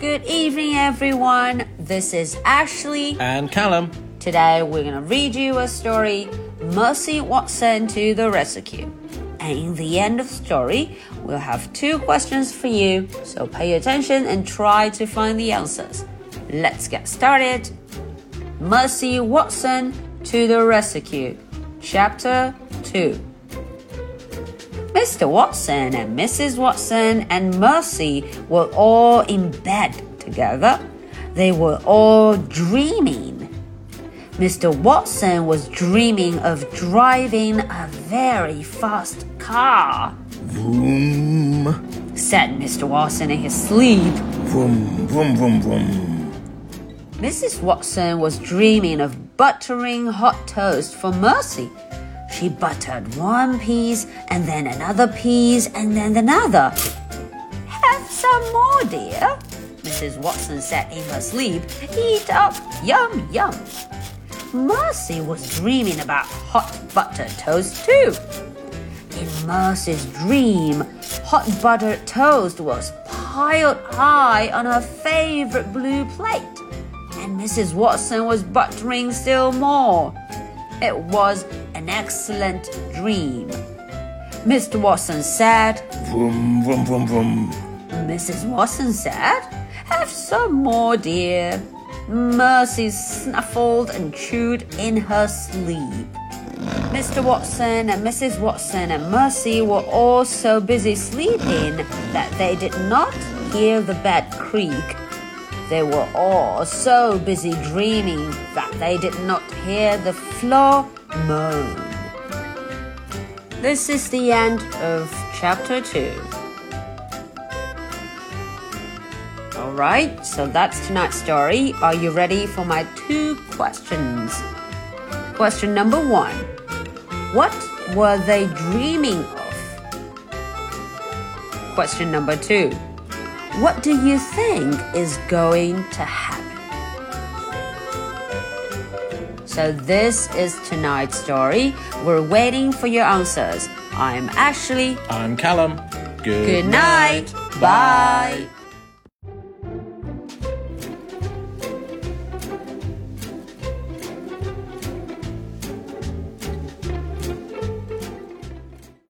Good evening, everyone. This is Ashley. And Callum. Today, we're going to read you a story Mercy Watson to the Rescue. And in the end of the story, we'll have two questions for you. So pay attention and try to find the answers. Let's get started. Mercy Watson to the Rescue. Chapter 2. Mr. Watson and Mrs. Watson and Mercy were all in bed together. They were all dreaming. Mr. Watson was dreaming of driving a very fast car. Vroom. Said Mr. Watson in his sleep. Vroom, vroom, vroom, vroom. Mrs. Watson was dreaming of buttering hot toast for Mercy. She buttered one piece and then another piece and then another. Have some more, dear, Mrs. Watson said in her sleep. Eat up, yum, yum. Mercy was dreaming about hot buttered toast too. In Mercy's dream, hot buttered toast was piled high on her favorite blue plate, and Mrs. Watson was buttering still more. It was an excellent dream. Mr. Watson said, Vroom, vroom, vroom, vroom. Mrs. Watson said, Have some more, dear. Mercy snuffled and chewed in her sleep. Mr. Watson and Mrs. Watson and Mercy were all so busy sleeping that they did not hear the bed creak. They were all so busy dreaming that they did not hear the floor moan. This is the end of chapter 2. Alright, so that's tonight's story. Are you ready for my two questions? Question number one What were they dreaming of? Question number two What do you think is going to happen? So, this is tonight's story. We're waiting for your answers. I'm Ashley. I'm Callum. Good, Good night. Bye.